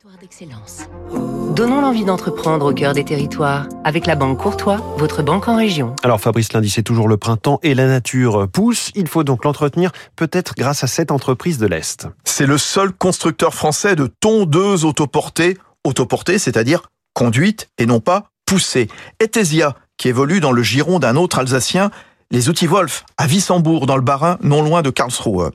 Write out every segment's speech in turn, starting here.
Territoire d'excellence. Donnons l'envie d'entreprendre au cœur des territoires avec la Banque Courtois, votre banque en région. Alors Fabrice Lundi, c'est toujours le printemps et la nature pousse. Il faut donc l'entretenir, peut-être grâce à cette entreprise de l'Est. C'est le seul constructeur français de tondeuses autoportées. Autoportées, c'est-à-dire conduite et non pas poussée. Etesia, qui évolue dans le giron d'un autre Alsacien, les outils Wolf, à Wissembourg, dans le Bas-Rhin, non loin de Karlsruhe.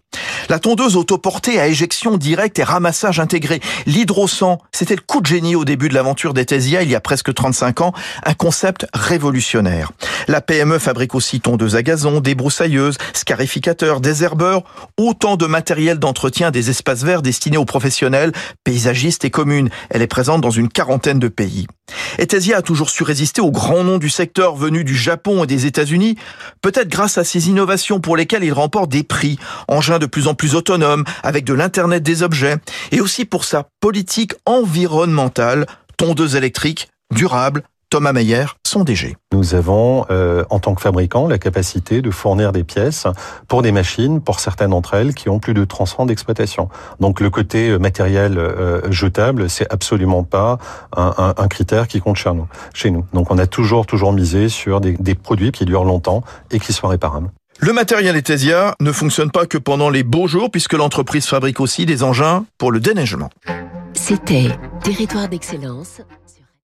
La tondeuse autoportée à éjection directe et ramassage intégré. L'hydrosan, c'était le coup de génie au début de l'aventure d'Etesia il y a presque 35 ans, un concept révolutionnaire. La PME fabrique aussi tondeuses à gazon, débroussailleuses, scarificateurs, désherbeurs, autant de matériel d'entretien des espaces verts destinés aux professionnels, paysagistes et communes. Elle est présente dans une quarantaine de pays. Etesia a toujours su résister aux grands noms du secteur venus du Japon et des États-Unis, peut-être grâce à ses innovations pour lesquelles il remporte des prix, engins de plus en plus autonomes, avec de l'Internet des objets, et aussi pour sa politique environnementale, tondeuse électrique, durable, Thomas Meyer, son DG. Nous avons, euh, en tant que fabricant, la capacité de fournir des pièces pour des machines, pour certaines d'entre elles, qui ont plus de 30 ans d'exploitation. Donc le côté euh, matériel euh, jetable, c'est absolument pas un, un, un, critère qui compte chez nous, chez nous. Donc on a toujours, toujours misé sur des, des produits qui durent longtemps et qui soient réparables. Le matériel Etesia ne fonctionne pas que pendant les beaux jours, puisque l'entreprise fabrique aussi des engins pour le déneigement. C'était Territoire d'excellence.